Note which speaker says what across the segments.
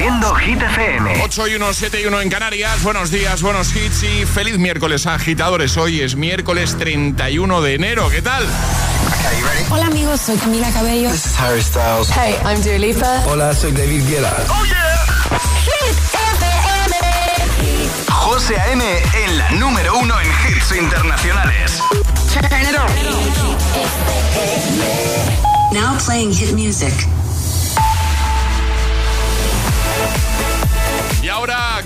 Speaker 1: Haciendo Hit FM.
Speaker 2: 8 y 1, 7 y 1 en Canarias. Buenos días, buenos hits y feliz miércoles, agitadores. Hoy es miércoles 31 de enero. ¿Qué tal?
Speaker 3: Hola amigos, soy Camila Cabello.
Speaker 4: This is Harry Styles.
Speaker 3: Hey, I'm Dua Lipa.
Speaker 5: Hola, soy David Guetta.
Speaker 1: Oh yeah. Hit FM. José A.M. en la número uno en hits internacionales.
Speaker 6: Now playing hit music.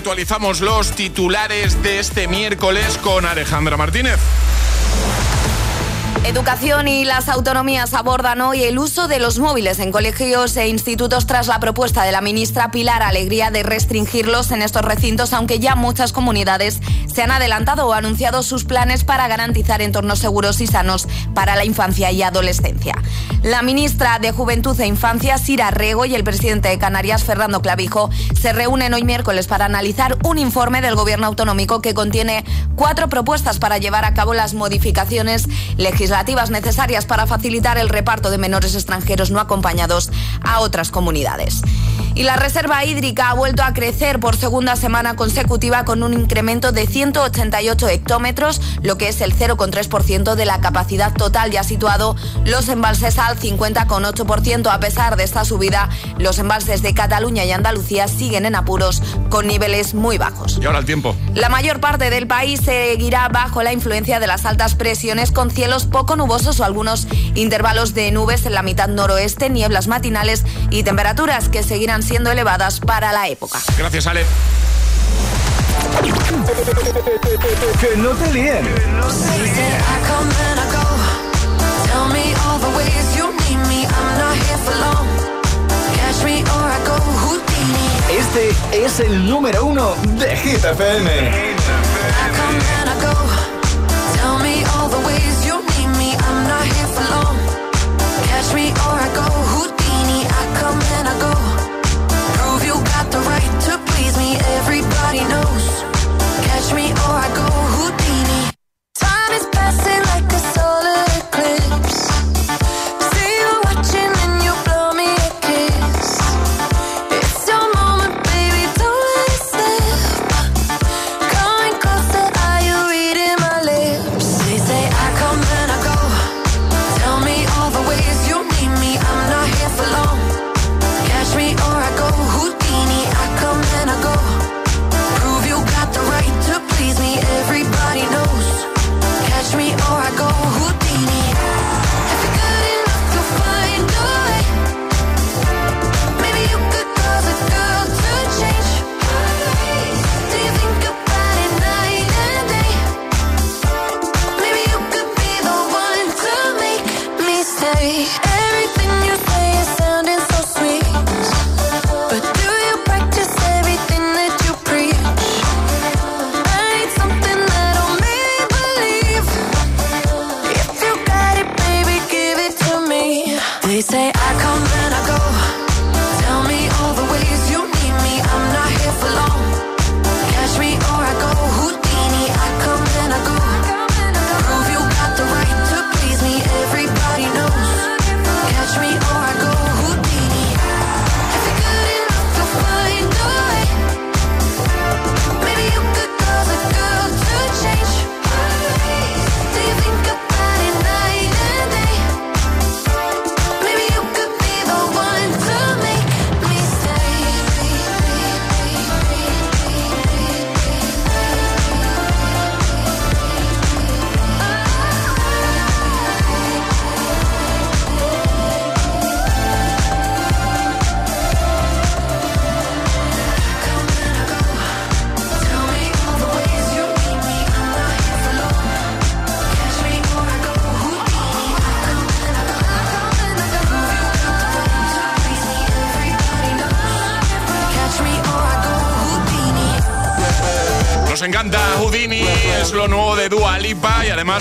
Speaker 2: Actualizamos los titulares de este miércoles con Alejandra Martínez.
Speaker 7: Educación y las autonomías abordan hoy el uso de los móviles en colegios e institutos tras la propuesta de la ministra Pilar Alegría de restringirlos en estos recintos, aunque ya muchas comunidades se han adelantado o anunciado sus planes para garantizar entornos seguros y sanos para la infancia y adolescencia. La ministra de Juventud e Infancia, Sira Rego, y el presidente de Canarias, Fernando Clavijo, se reúnen hoy miércoles para analizar un informe del gobierno autonómico que contiene cuatro propuestas para llevar a cabo las modificaciones legislativas necesarias para facilitar el reparto de menores extranjeros no acompañados a otras comunidades. Y la reserva hídrica ha vuelto a crecer por segunda semana consecutiva con un incremento de 188 hectómetros, lo que es el 0,3% de la capacidad total, ya situado los embalses al 50,8%. A pesar de esta subida, los embalses de Cataluña y Andalucía siguen en apuros con niveles muy bajos.
Speaker 2: Y ahora el tiempo.
Speaker 7: La mayor parte del país seguirá bajo la influencia de las altas presiones con cielos poco nubosos o algunos intervalos de nubes en la mitad noroeste, nieblas matinales y temperaturas que seguirán siendo elevadas para la época.
Speaker 2: Gracias, Ale.
Speaker 5: que no te líen. Este es el número uno de Hit FM.
Speaker 8: Catch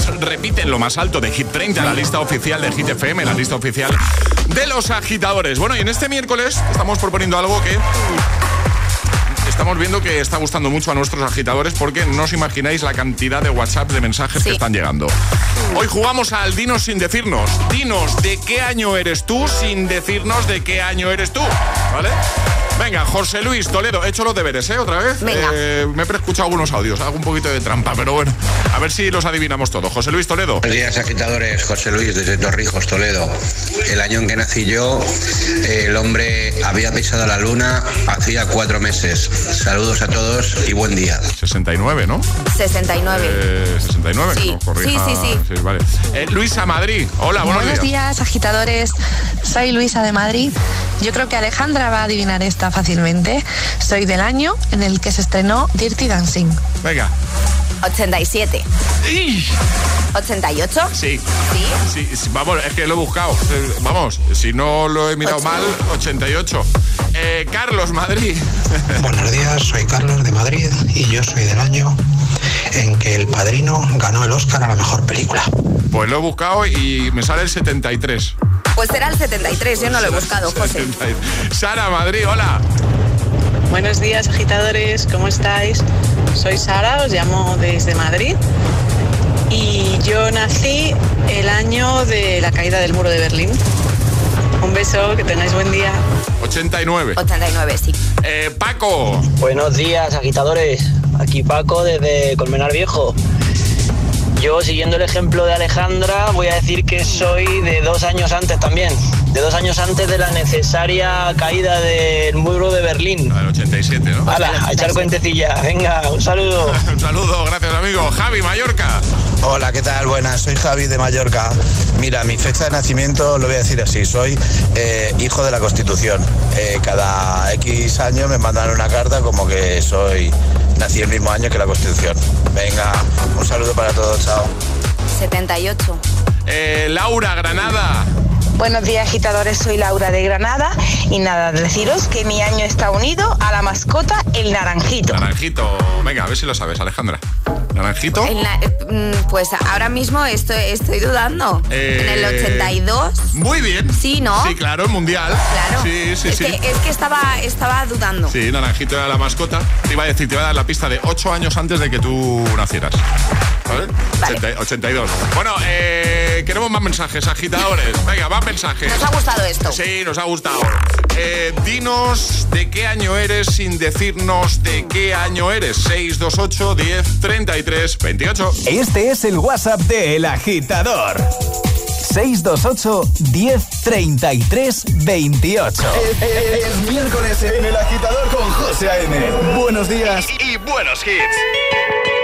Speaker 2: Repiten lo más alto de Hit 30, la lista oficial de Hit FM, la lista oficial de los agitadores. Bueno, y en este miércoles estamos proponiendo algo que estamos viendo que está gustando mucho a nuestros agitadores porque no os imagináis la cantidad de WhatsApp de mensajes que están llegando. Hoy jugamos al Dinos sin decirnos. Dinos de qué año eres tú sin decirnos de qué año eres tú. ¿Vale? Venga, José Luis Toledo, he hecho los deberes, ¿eh? Otra vez.
Speaker 7: Venga.
Speaker 2: Eh, me he preescuchado algunos audios, hago un poquito de trampa, pero bueno, a ver si los adivinamos todos. José Luis Toledo.
Speaker 4: Buenos días, agitadores. José Luis, desde Torrijos, Toledo. El año en que nací yo, eh, el hombre había pisado la luna hacía cuatro meses. Saludos a todos y buen día.
Speaker 2: 69, ¿no?
Speaker 7: 69.
Speaker 2: Eh, 69,
Speaker 7: Sí.
Speaker 2: que nos corrija.
Speaker 7: Sí, sí, sí.
Speaker 2: vale. Eh, Luisa Madrid, hola, buenos,
Speaker 6: Buenos días, agitadores. Soy Luisa de Madrid. Yo creo que Alejandra va a adivinar esta fácilmente. Soy del año en el que se estrenó Dirty Dancing.
Speaker 2: Venga.
Speaker 7: 87.
Speaker 2: ¡Ih!
Speaker 7: 88.
Speaker 2: Sí.
Speaker 7: Sí.
Speaker 2: Sí, sí, vamos, es que lo he buscado. Eh, Vamos, si no lo he mirado
Speaker 7: Ocho.
Speaker 2: mal, 88. Eh, Carlos, Madrid.
Speaker 9: Buenos días, soy Carlos de Madrid y yo soy del año en que El Padrino ganó el Oscar a la mejor película.
Speaker 2: Pues lo he buscado y me sale el 73.
Speaker 7: Pues será el 73, yo no lo he buscado, José.
Speaker 2: 73. Sara, Madrid, hola.
Speaker 10: Buenos días, agitadores, ¿cómo estáis? Soy Sara, os llamo desde Madrid y yo nací el año de la caída del muro de Berlín. Un beso, que tengáis buen día.
Speaker 2: 89.
Speaker 7: 89, sí.
Speaker 2: Eh, Paco.
Speaker 11: Buenos días, agitadores. Aquí Paco desde Colmenar Viejo. Yo, siguiendo el ejemplo de Alejandra, voy a decir que soy de dos años antes también. De dos años antes de la necesaria caída del muro de Berlín.
Speaker 2: El 87, ¿no?
Speaker 11: ¡Hala! A echar cuentecilla. Venga, un saludo.
Speaker 2: Un saludo, gracias amigo. Javi, Mallorca.
Speaker 12: Hola, ¿qué tal? Buenas, soy Javi de Mallorca. Mira, mi fecha de nacimiento lo voy a decir así, soy eh, hijo de la Constitución. Eh, cada X años me mandan una carta como que soy, nací el mismo año que la Constitución. Venga, un saludo para todos, chao.
Speaker 7: 78.
Speaker 2: Eh, Laura, Granada.
Speaker 13: Buenos días, agitadores. Soy Laura de Granada y nada, deciros que mi año está unido a la mascota el naranjito.
Speaker 2: Naranjito. Venga, a ver si lo sabes, Alejandra. Naranjito.
Speaker 7: En la- eh, mm, pues ahora mismo estoy, estoy dudando.
Speaker 2: Eh,
Speaker 7: En el 82.
Speaker 2: Muy bien.
Speaker 7: Sí, ¿no?
Speaker 2: Sí, claro, el mundial.
Speaker 7: Claro.
Speaker 2: Sí, sí,
Speaker 7: es,
Speaker 2: sí.
Speaker 7: Que, es que estaba, estaba dudando.
Speaker 2: Sí, Naranjito era la mascota. Te iba a decir, te iba a dar la pista de 8 años antes de que tú nacieras. ¿Vale?
Speaker 7: Vale.
Speaker 2: 80 82. Bueno, eh, queremos más mensajes, agitadores. Venga, más mensajes.
Speaker 7: Nos ha gustado esto.
Speaker 2: Sí, nos ha gustado. Eh, dinos de qué año eres sin decirnos de qué año eres. 628 10 33 28.
Speaker 5: Este es el WhatsApp de El Agitador. 628 10 33 28. Es, es miércoles en El Agitador con José A.M. Buenos días
Speaker 1: y buenos hits.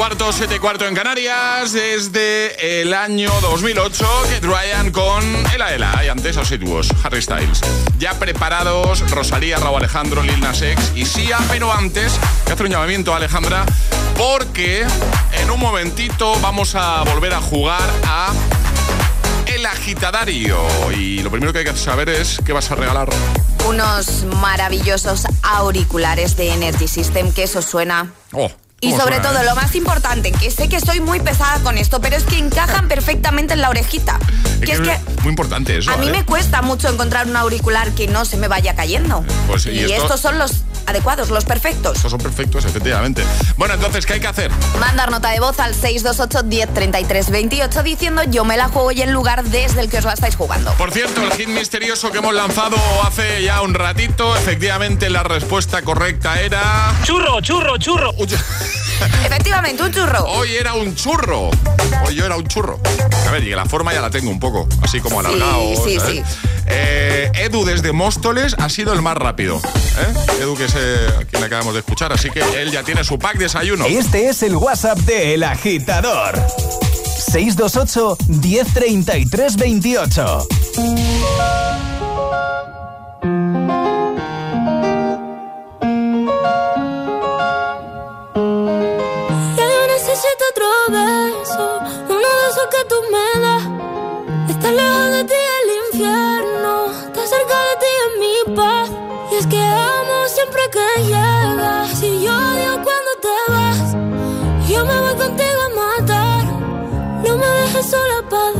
Speaker 2: Cuarto, 7 y cuarto en Canarias, desde el año 2008, que Ryan con Ela Ela y antes Asiduos, Harry Styles. Ya preparados, Rosalía, Raúl Alejandro, Lil Nas X y Sia, pero antes, que hace un llamamiento a Alejandra, porque en un momentito vamos a volver a jugar a El Agitadario. Y lo primero que hay que saber es qué vas a regalar.
Speaker 7: Unos maravillosos auriculares de Energy System, que eso suena.
Speaker 2: Oh,
Speaker 7: Y
Speaker 2: ¿cómo
Speaker 7: sobre
Speaker 2: suena,
Speaker 7: todo,
Speaker 2: eh?
Speaker 7: lo más importante, que sé que soy muy pesada con esto, pero es que encajan perfectamente en la orejita. Que es que
Speaker 2: Muy importante eso.
Speaker 7: a mí
Speaker 2: ¿eh?
Speaker 7: me cuesta mucho encontrar un auricular que no se me vaya cayendo.
Speaker 2: Pues, y
Speaker 7: y
Speaker 2: esto-
Speaker 7: estos son los adecuados, los perfectos.
Speaker 2: Estos son perfectos, efectivamente. Bueno, entonces, ¿qué hay que hacer?
Speaker 7: Mandar nota de voz al 628 10 33 28 diciendo yo me la juego y el lugar desde el que os la estáis jugando.
Speaker 2: Por cierto, el hit misterioso que hemos lanzado hace ya un ratito, efectivamente la respuesta correcta era...
Speaker 14: Churro, churro, churro.
Speaker 7: Efectivamente, un churro.
Speaker 2: Hoy era un churro. Hoy yo era un churro. A ver, y la forma ya la tengo un poco, así como
Speaker 7: Sí,
Speaker 2: alargado.
Speaker 7: sí,
Speaker 2: ¿sabes?
Speaker 7: sí.
Speaker 2: Eh, Edu desde Móstoles ha sido el más rápido. ¿eh? Edu, que es eh, a quien acabamos de escuchar, así que él ya tiene su pack desayuno.
Speaker 5: Este es el WhatsApp de El Agitador. 628 1033 28.
Speaker 15: Lejos de ti el infierno, está cerca de ti en mi paz. Y es que amo siempre que llegas, y yo odio cuando te vas. Yo me voy contigo a matar, no me dejes sola, ¿pa'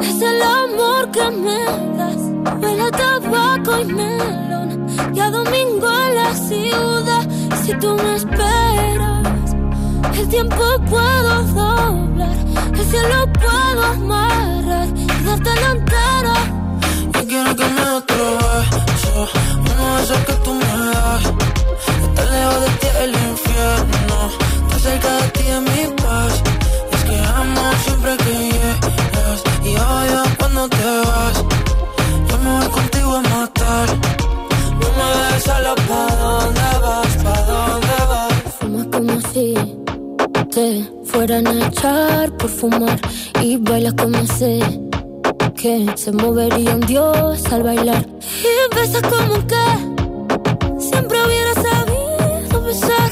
Speaker 15: es el amor que me das. Huele a tabaco y melón. Y domingo en la ciudad. Si tú me esperas, el tiempo puedo doblar. El cielo puedo bailas como sé que se movería un dios al bailar. Y besas como que siempre hubiera sabido besar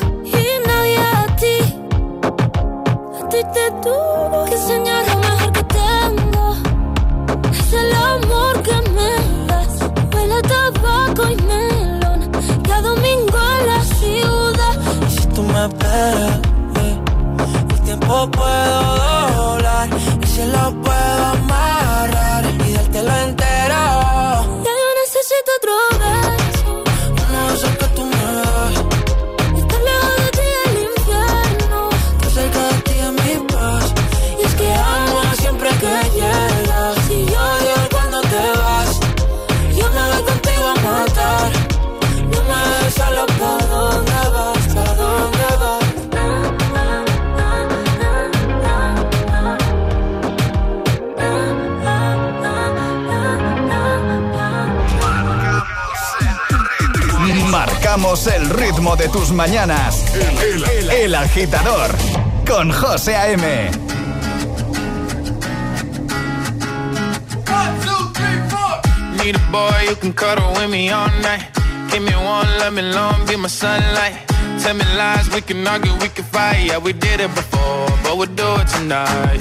Speaker 5: Marcamos el ritmo de tus mañanas. El, el- el agitador con José A.M.
Speaker 14: Need a boy who can cuddle with me all night. Give me one, let me long, be my sunlight. Tell me lies, we can argue, we can fight. Yeah, we did it before, but we'll do it tonight.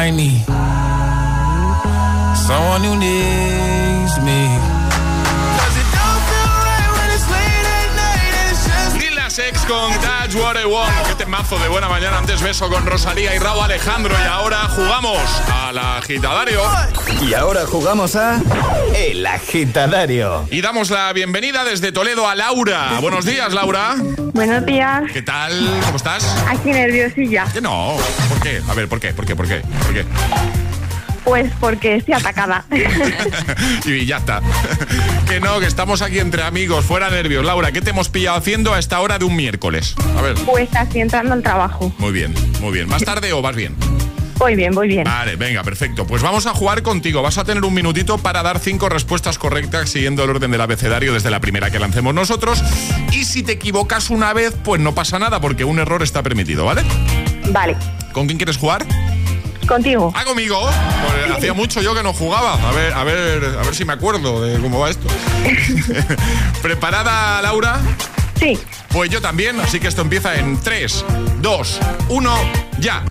Speaker 14: I need someone who needs me. 'Cause it don't feel right when it's late at night and it's just
Speaker 2: Lil Nas X con That's What I Want. Temazo de buena mañana. Antes beso con Rosalía y Raúl Alejandro. Y ahora jugamos al agitadario.
Speaker 5: Y ahora jugamos a El agitadario.
Speaker 2: Y damos la bienvenida desde Toledo a Laura. Buenos días, Laura.
Speaker 16: Buenos días.
Speaker 2: ¿Qué tal? ¿Cómo estás?
Speaker 16: Aquí nerviosilla.
Speaker 2: Que no. ¿Por qué? A ver, ¿por qué? ¿Por qué? ¿Por qué? ¿Por qué?
Speaker 16: Pues porque estoy atacada.
Speaker 2: y ya está. que no, que estamos aquí entre amigos, fuera nervios. Laura, ¿qué te hemos pillado haciendo a esta hora de un miércoles? A ver.
Speaker 16: Pues así entrando al trabajo.
Speaker 2: Muy bien, muy bien. ¿Más tarde o vas bien?
Speaker 16: Voy bien, voy bien.
Speaker 2: Vale, venga, perfecto. Pues vamos a jugar contigo. Vas a tener un minutito para dar cinco respuestas correctas siguiendo el orden del abecedario desde la primera que lancemos nosotros. Y si te equivocas una vez, pues no pasa nada porque un error está permitido, ¿vale?
Speaker 16: Vale.
Speaker 2: ¿Con quién quieres jugar?
Speaker 16: Contigo.
Speaker 2: Ah, conmigo. Pues hacía mucho yo que no jugaba. A ver, a ver, a ver si me acuerdo de cómo va esto. ¿Preparada, Laura?
Speaker 16: Sí.
Speaker 2: Pues yo también, así que esto empieza en 3, 2, 1, ya.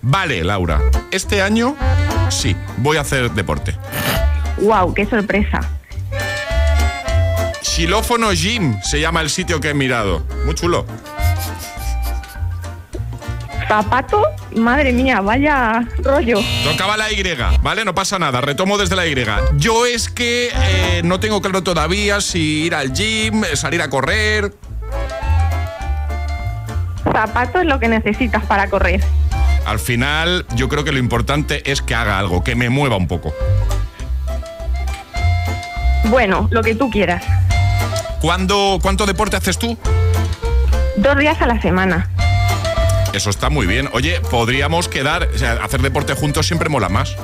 Speaker 2: Vale, Laura. Este año sí, voy a hacer deporte.
Speaker 16: Wow, qué sorpresa.
Speaker 2: Xilófono Gym se llama el sitio que he mirado. Muy chulo.
Speaker 16: Zapato, madre mía, vaya rollo.
Speaker 2: Tocaba la Y, ¿vale? No pasa nada, retomo desde la Y. Yo es que eh, no tengo claro todavía si ir al gym, salir a correr.
Speaker 16: Zapato es lo que necesitas para correr.
Speaker 2: Al final, yo creo que lo importante es que haga algo, que me mueva un poco.
Speaker 16: Bueno, lo que tú quieras.
Speaker 2: ¿Cuándo, ¿Cuánto deporte haces tú?
Speaker 16: Dos días a la semana.
Speaker 2: Eso está muy bien. Oye, podríamos quedar, o sea, hacer deporte juntos siempre mola más.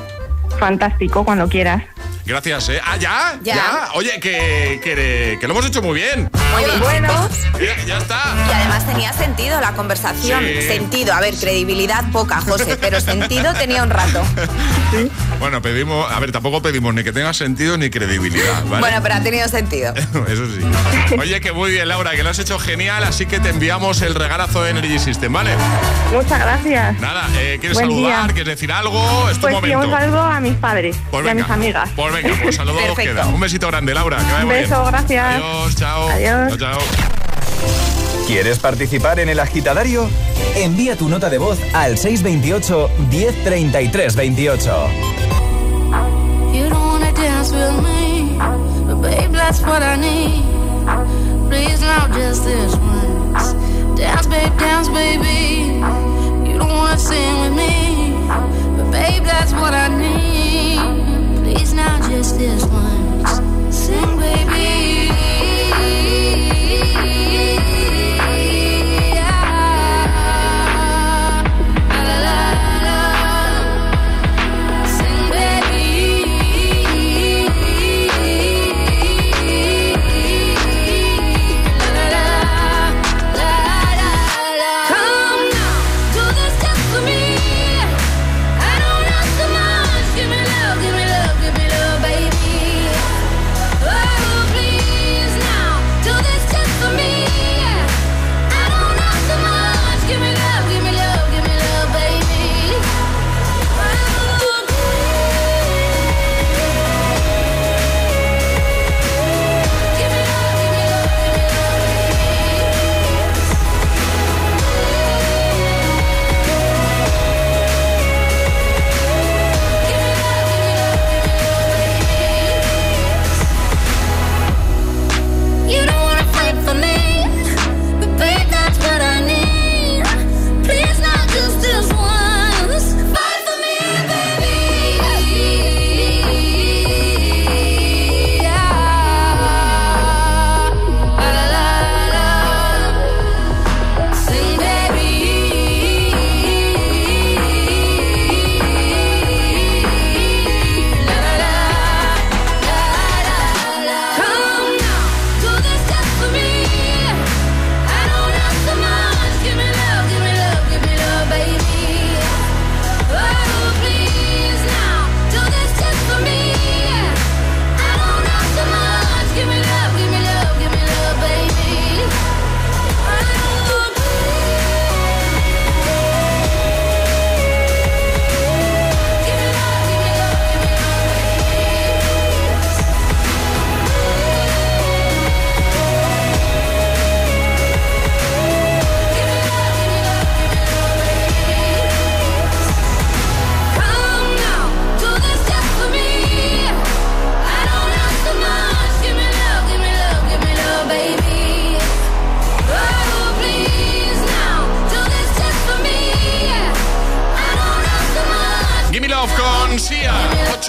Speaker 16: Fantástico, cuando quieras.
Speaker 2: Gracias, ¿eh? Ah, ¿ya?
Speaker 7: Ya.
Speaker 2: Oye, que, que, que lo hemos hecho muy bien.
Speaker 7: Muy bien,
Speaker 16: Bueno.
Speaker 7: chicos.
Speaker 2: Ya, ya está.
Speaker 7: Y además tenía sentido la conversación.
Speaker 2: Sí.
Speaker 7: Sentido, a ver, credibilidad poca, José, pero sentido tenía un rato.
Speaker 2: Bueno, pedimos, a ver, tampoco pedimos ni que tenga sentido ni credibilidad, ¿vale?
Speaker 7: Bueno, pero ha tenido sentido.
Speaker 2: Eso sí. Oye, que muy bien, Laura, que lo has hecho genial, así que te enviamos el regalazo de Energy System, ¿vale?
Speaker 16: Muchas gracias.
Speaker 2: Nada, eh, ¿quieres
Speaker 16: Buen
Speaker 2: saludar?
Speaker 16: día.
Speaker 2: ¿Quieres decir algo? Es tu
Speaker 16: Pues sí,
Speaker 2: momento.
Speaker 16: un saludo a mis padres
Speaker 2: Pues
Speaker 16: y a
Speaker 2: venga.
Speaker 16: mis amigas.
Speaker 2: Pues venga, pues saludos queda. Un besito grande, Laura. Que vaya
Speaker 16: Un beso,
Speaker 2: bien.
Speaker 16: gracias.
Speaker 2: Adiós, chao.
Speaker 16: Adiós.
Speaker 2: Chao, chao.
Speaker 5: ¿Quieres participar en el agitadario? Envía tu nota de voz al 628 1033 28.
Speaker 15: You don't wanna dance with me, but babe, that's what I need. Please now, just this once. Dance, babe, dance, baby. You don't wanna sing with me, but babe, that's what I need. Please now, just this once. Sing, baby.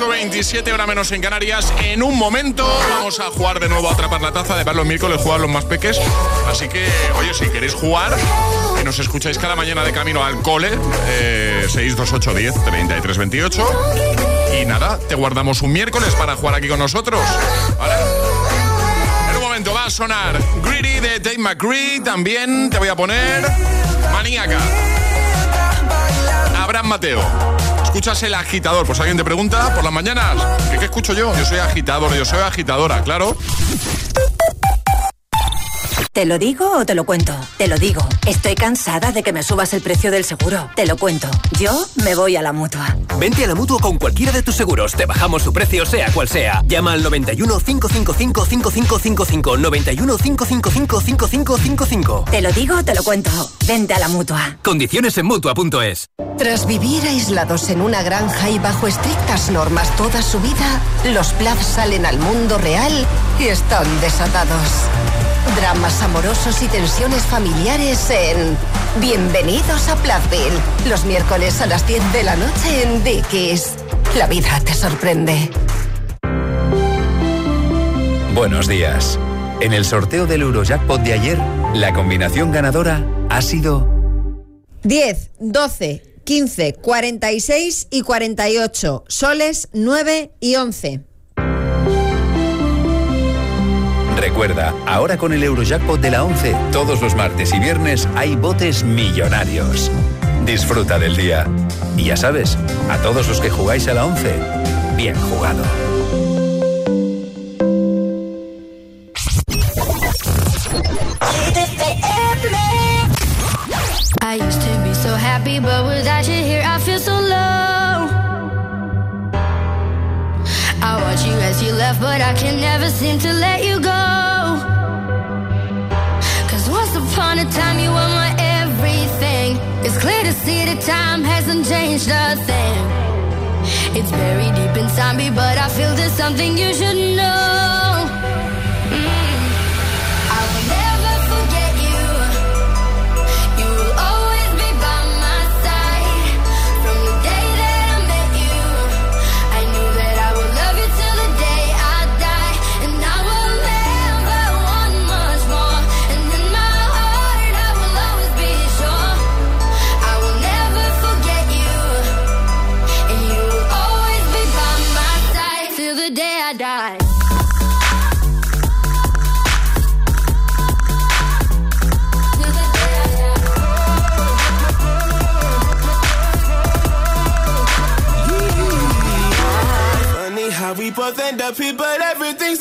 Speaker 2: 8.27 hora menos en Canarias. En un momento vamos a jugar de nuevo a atrapar la taza. De ver los miércoles jugar los más peques. Así que, oye, si queréis jugar, que nos escucháis cada mañana de camino al cole, eh, 628 10 33 28. Y nada, te guardamos un miércoles para jugar aquí con nosotros. ¿Vale? En un momento va a sonar Greedy de Dave McCree. También te voy a poner Maníaca. Abraham Mateo. Escuchas el agitador. Pues alguien te pregunta por las mañanas. ¿Qué, escucho yo? Yo soy agitador, yo soy agitadora, claro.
Speaker 17: ¿Te lo digo o te lo cuento? Te lo digo. Estoy cansada de que me subas el precio del seguro. Te lo cuento. Yo me voy a la mutua.
Speaker 5: Vente a la mutua con cualquiera de tus seguros. Te bajamos su precio, sea cual sea. Llama al 91 555 5555. 91 555 5555.
Speaker 17: Te lo digo o te lo cuento. Vente a la mutua.
Speaker 5: Condiciones en mutua.es.
Speaker 18: Tras vivir aislados en una granja y bajo estrictas normas toda su vida, los Plath salen al mundo real y están desatados. Dramas amorosos y tensiones familiares en Bienvenidos a Plathville. Los miércoles a las 10 de la noche en Dickies. La vida te sorprende.
Speaker 19: Buenos días. En el sorteo del Eurojackpot de ayer, la combinación ganadora ha sido
Speaker 20: 10, 12, 15, 46 y 48. Soles 9 y 11.
Speaker 19: Recuerda, ahora con el Eurojackpot de la 11, todos los martes y viernes hay botes millonarios. Disfruta del día. Y ya sabes, a todos los que jugáis a la 11, bien jugado.
Speaker 21: I used to be so happy, but here, I feel so low. I watch you as you left, but I can never seem to let you hasn't changed a thing. It's buried deep inside me, but I feel there's something you should know.
Speaker 22: the
Speaker 21: people,
Speaker 17: everything's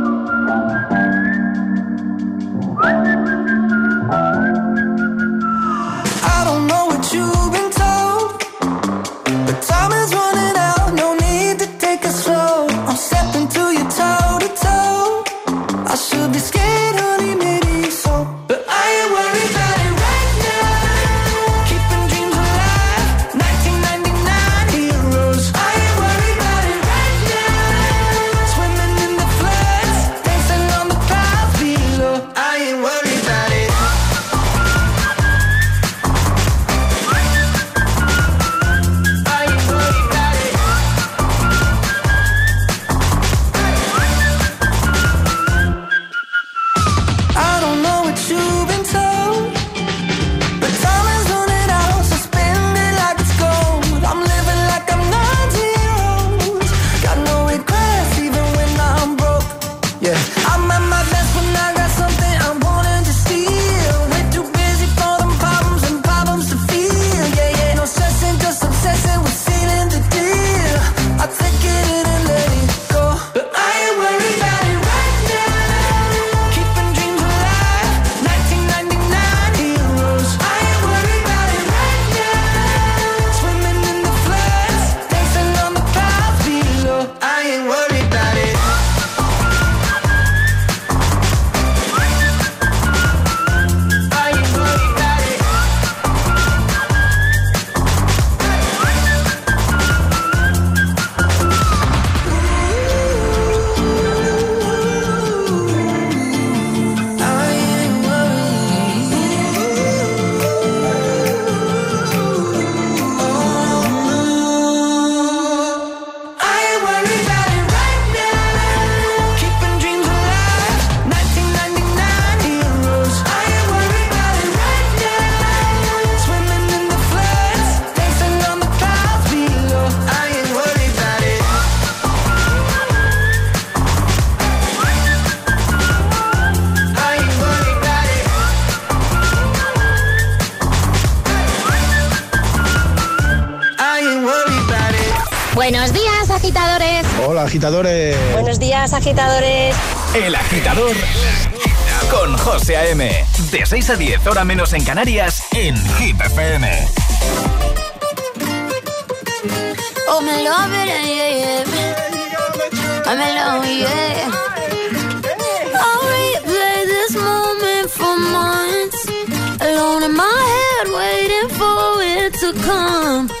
Speaker 23: agitadores. Buenos días, agitadores.
Speaker 5: El agitador con José A.M. De 6 a 10, hora menos en Canarias, en Hit FM.
Speaker 15: Oh, me love it, yeah, yeah. I'm in love, yeah. I'll replay this moment for months. Alone in my head, waiting for it to come.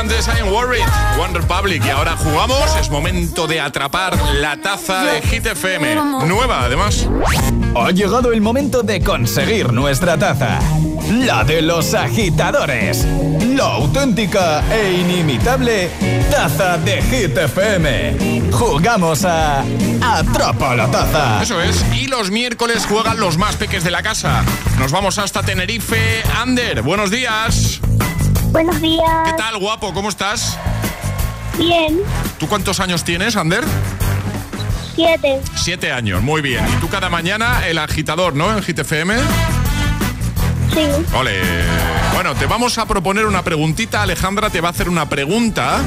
Speaker 2: Antes I'm Worried, One Republic. Y ahora jugamos, es momento de atrapar la taza de Hit FM. Nueva, además.
Speaker 5: Ha llegado el momento de conseguir nuestra taza. La de los agitadores. La auténtica e inimitable taza de Hit FM. Jugamos a Atrapa la taza.
Speaker 2: Eso es. Y los miércoles juegan los más peques de la casa. Nos vamos hasta Tenerife. Ander, buenos días.
Speaker 23: Buenos días.
Speaker 2: ¿Qué tal, guapo? ¿Cómo estás?
Speaker 23: Bien.
Speaker 2: ¿Tú cuántos años tienes, Ander?
Speaker 23: Siete.
Speaker 2: Siete años, muy bien. Y tú cada mañana el agitador, ¿no? En GTFM.
Speaker 23: Sí.
Speaker 2: Ole. Bueno, te vamos a proponer una preguntita. Alejandra te va a hacer una pregunta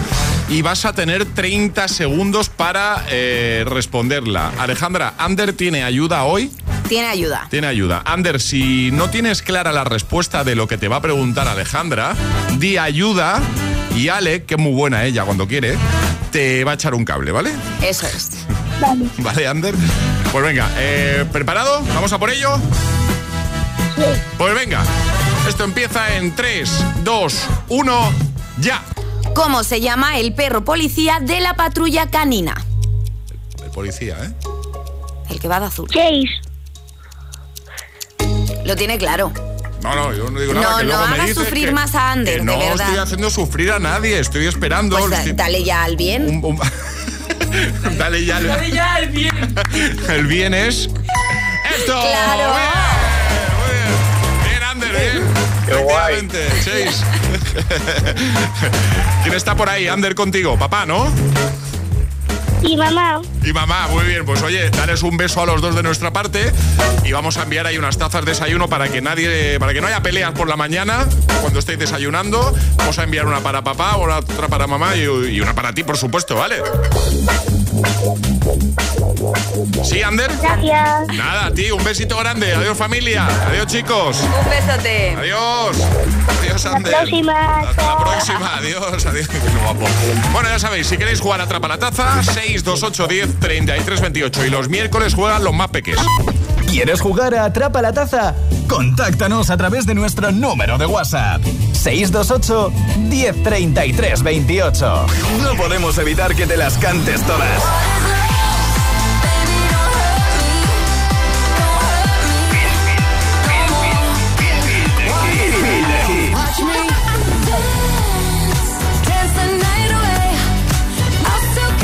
Speaker 2: y vas a tener 30 segundos para eh, responderla. Alejandra, ¿Ander tiene ayuda hoy?
Speaker 7: Tiene ayuda.
Speaker 2: Tiene ayuda. Ander, si no tienes clara la respuesta de lo que te va a preguntar Alejandra, di ayuda y Ale, que es muy buena ella cuando quiere, te va a echar un cable, ¿vale?
Speaker 7: Eso es.
Speaker 23: Vale.
Speaker 2: Vale, Ander. Pues venga, eh, ¿preparado? ¿Vamos a por ello? Pues venga, esto empieza en 3, 2, 1, ya.
Speaker 7: ¿Cómo se llama el perro policía de la patrulla canina?
Speaker 2: El policía, ¿eh?
Speaker 7: El que va de azul.
Speaker 23: Chase.
Speaker 7: Lo tiene claro.
Speaker 2: No, no, yo no digo nada.
Speaker 7: No,
Speaker 2: que
Speaker 7: no
Speaker 2: luego me
Speaker 7: hagas
Speaker 2: dices
Speaker 7: sufrir
Speaker 2: que-
Speaker 7: más a Ander,
Speaker 2: que no
Speaker 7: de verdad.
Speaker 2: estoy haciendo sufrir a nadie, estoy esperando.
Speaker 7: Pues da- dale ya al bien.
Speaker 2: un- un- Dale ya.
Speaker 7: Dale ya al bien.
Speaker 2: El bien es. ¡Esto!
Speaker 7: Claro.
Speaker 2: Bien, bien, Ander, bien.
Speaker 12: Qué guay.
Speaker 2: Chase. ¿Quién está por ahí? Ander contigo, papá, ¿no?
Speaker 23: Y mamá.
Speaker 2: Y mamá, muy bien, pues oye, dales un beso a los dos de nuestra parte y vamos a enviar ahí unas tazas de desayuno para que nadie, para que no haya peleas por la mañana cuando estéis desayunando. Vamos a enviar una para papá, otra para mamá y, y una para ti, por supuesto, ¿vale? ¿Sí, Ander?
Speaker 23: Gracias.
Speaker 2: Nada, a ti, un besito grande. Adiós, familia. Adiós, chicos.
Speaker 7: Un besote.
Speaker 2: Adiós. Adiós,
Speaker 23: Hasta
Speaker 2: Ander.
Speaker 23: la próxima.
Speaker 2: Hasta la próxima. Adiós, adiós. Guapo. Bueno, ya sabéis, si queréis jugar a Atrapa la Taza, 628 10 33 28. Y los miércoles juegan los más peques.
Speaker 5: ¿Quieres jugar a Atrapa la Taza? Contáctanos a través de nuestro número de WhatsApp. 628 1033 28. No podemos evitar que te las cantes todas.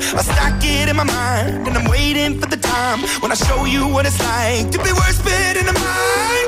Speaker 24: I stack it in my mind, and I'm waiting for the time when I show you what it's like to be worse fit in the mind.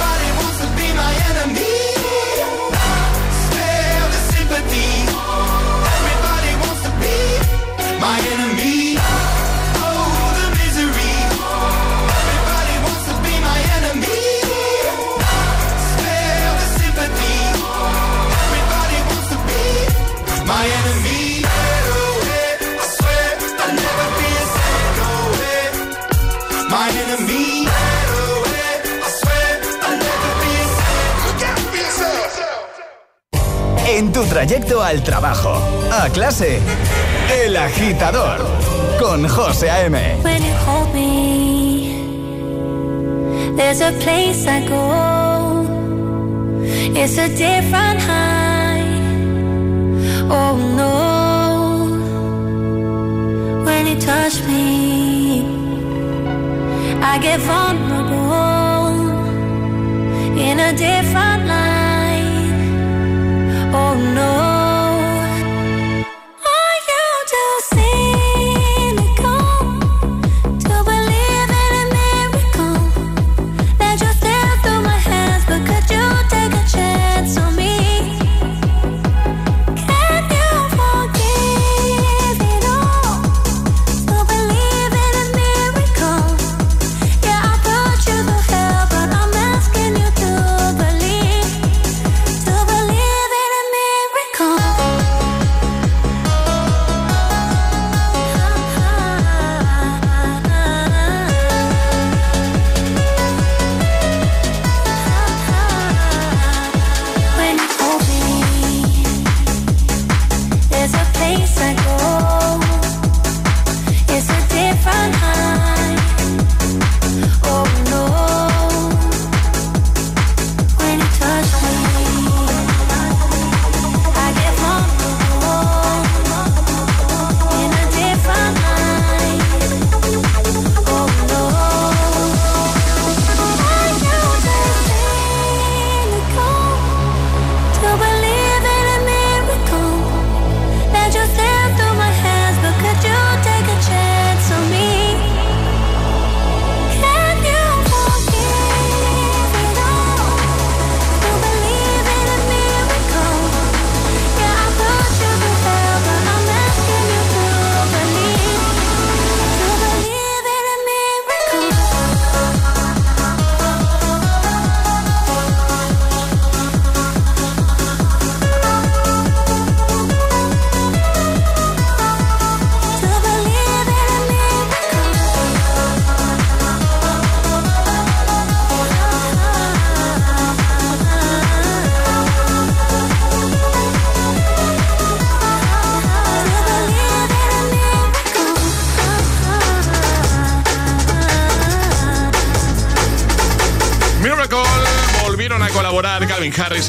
Speaker 5: trayecto al trabajo, a clase, El Agitador, con José A.M.
Speaker 15: When you hold me, there's a place I go. It's a different high. Oh no. When you touch me, I get vulnerable in a different light. Oh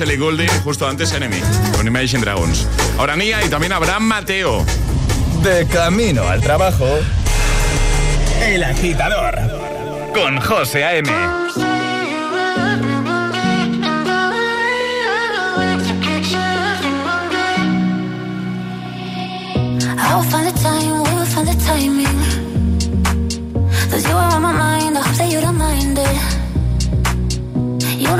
Speaker 2: Ellie Goulding, justo antes Enemy, con Imagine Dragons. Ahora Nia y también Abraham Mateo.
Speaker 25: De camino al trabajo. El agitador. Con José A.M.
Speaker 5: I'll find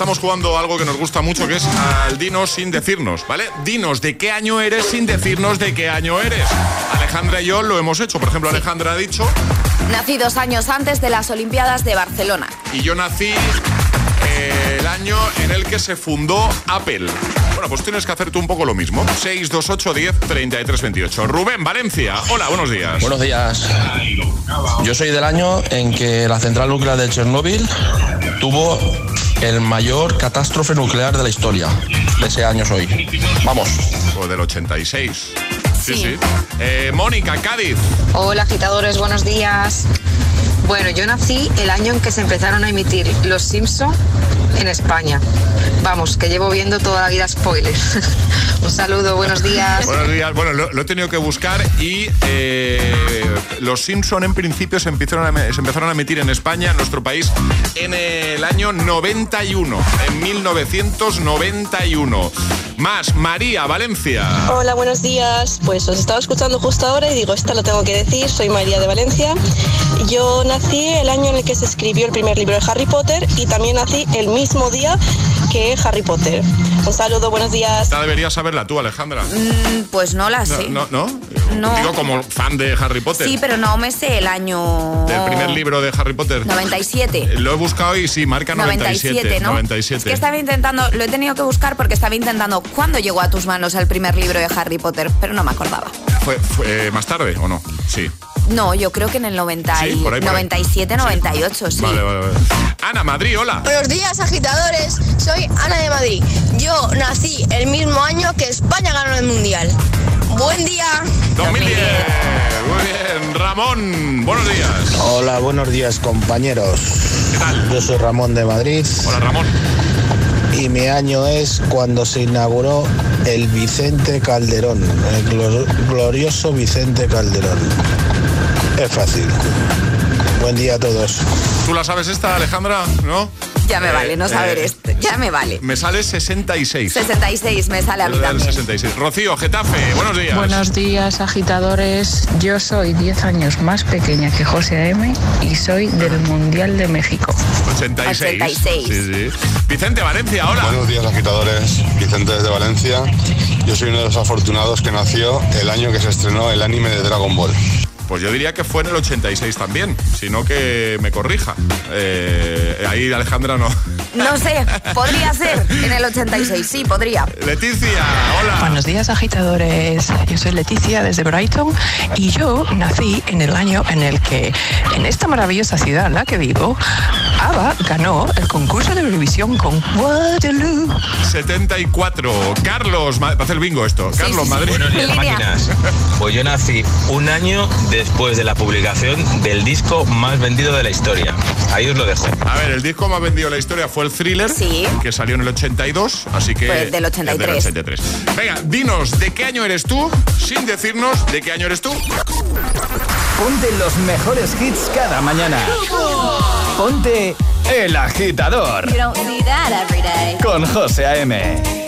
Speaker 2: Estamos jugando algo que nos gusta mucho, que es al dinos sin decirnos, ¿vale? Dinos de qué año eres sin decirnos de qué año eres. Alejandra y yo lo hemos hecho. Por ejemplo, Alejandra ha dicho...
Speaker 7: Nací dos años antes de las Olimpiadas de Barcelona.
Speaker 2: Y yo nací eh, el año en el que se fundó Apple. Bueno, pues tienes que hacer tú un poco lo mismo. 628 10 33 28. Rubén, Valencia. Hola, buenos días.
Speaker 26: Buenos días. Yo soy del año en que la central nuclear de Chernóbil tuvo el mayor catástrofe nuclear de la historia. De ese año soy. Vamos.
Speaker 2: O del 86. Sí, sí. Eh, Mónica, Cádiz.
Speaker 27: Hola agitadores, buenos días. Bueno, yo nací el año en que se empezaron a emitir Los Simpson en España. Vamos, que llevo viendo toda la vida spoilers. Un saludo, buenos días.
Speaker 2: Buenos días. Bueno, lo, lo he tenido que buscar y eh, Los Simpson en principio se empezaron, a, se empezaron a emitir en España, en nuestro país, en el año 91, en 1991. Más, María, Valencia.
Speaker 28: Hola, buenos días. Pues os estaba escuchando justo ahora y digo, esta lo tengo que decir. Soy María de Valencia. Yo nací el año en el que se escribió el primer libro de Harry Potter y también nací el mismo día que Harry Potter. Un saludo, buenos días.
Speaker 2: Esta deberías saberla tú, Alejandra.
Speaker 7: Mm, pues no la sé.
Speaker 2: No, no,
Speaker 7: No.
Speaker 2: Digo como fan de Harry Potter.
Speaker 7: Sí, pero no me sé el año.
Speaker 2: Del primer libro de Harry Potter.
Speaker 7: 97.
Speaker 2: Lo he buscado y sí, marca 97.
Speaker 7: 97, ¿no?
Speaker 2: 97.
Speaker 7: Es que estaba intentando, lo he tenido que buscar porque estaba intentando cuándo llegó a tus manos el primer libro de Harry Potter, pero no me acordaba.
Speaker 2: ¿Fue, fue, eh, más tarde o no? Sí.
Speaker 7: No, yo creo que en el 90
Speaker 2: Sí,
Speaker 7: y-
Speaker 2: por ahí, por ahí.
Speaker 7: 97, 98, sí.
Speaker 2: Vale, vale, vale. Ana, Madrid, hola.
Speaker 29: Buenos días, agitadores. Soy Ana de Madrid. Yo nací el mismo año que España ganó el Mundial. Buen día.
Speaker 2: 2010. Muy bien. Ramón, buenos días.
Speaker 30: Hola, buenos días compañeros. Yo soy Ramón de Madrid.
Speaker 2: Hola Ramón.
Speaker 30: Y mi año es cuando se inauguró el Vicente Calderón, el glo- glorioso Vicente Calderón. Es fácil. Buen día a todos.
Speaker 2: ¿Tú la sabes esta, Alejandra? ¿No?
Speaker 7: Ya me
Speaker 2: Eh,
Speaker 7: vale, no saber
Speaker 2: eh,
Speaker 7: esto. Ya me vale.
Speaker 2: Me sale 66.
Speaker 7: 66 me sale a mí también.
Speaker 2: 66. Rocío, Getafe, buenos días.
Speaker 31: Buenos días, agitadores. Yo soy 10 años más pequeña que José M y soy del Mundial de México.
Speaker 2: 86.
Speaker 31: 86.
Speaker 2: Sí, sí. Vicente, Valencia, hola.
Speaker 32: Buenos días agitadores, Vicente desde Valencia. Yo soy uno de los afortunados que nació el año que se estrenó el anime de Dragon Ball.
Speaker 2: Pues yo diría que fue en el 86 también, sino que me corrija. Eh, ahí Alejandra no.
Speaker 7: No sé, podría ser en el 86, sí, podría.
Speaker 2: Leticia, hola.
Speaker 33: Buenos días agitadores, yo soy Leticia desde Brighton y yo nací en el año en el que en esta maravillosa ciudad en la que vivo, ABBA ganó el concurso de Eurovisión con Waterloo.
Speaker 2: 74. Carlos, va a hacer bingo esto. Carlos, Madrid.
Speaker 34: Buenos días, máquinas. Pues yo nací un año después de la publicación del disco más vendido de la historia. Ahí os lo dejo.
Speaker 2: A ver, el disco más vendido de la historia fue el Thriller, que salió en el 82, así que...
Speaker 7: Pues del 83.
Speaker 2: es del 83. Venga, dinos, ¿de qué año eres tú? Sin decirnos de qué año eres tú.
Speaker 15: Ponte los mejores hits cada mañana. Ponte El Agitador
Speaker 5: You don't see that every day.
Speaker 15: con José A.M.